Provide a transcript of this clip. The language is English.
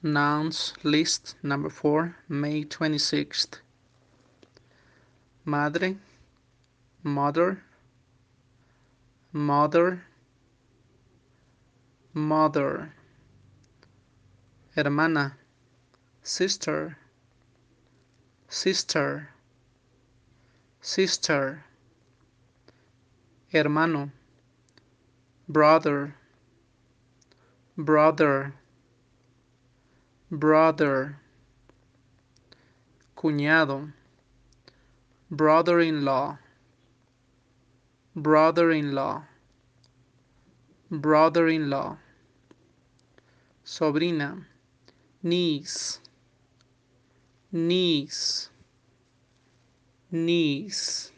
Nouns list number 4, May 26th. Madre, mother, mother, mother. Hermana, sister, sister, sister. Hermano, brother, brother, brother. Cuñado, brother-in-law, brother-in-law, brother-in-law. Sobrina, niece, niece, niece.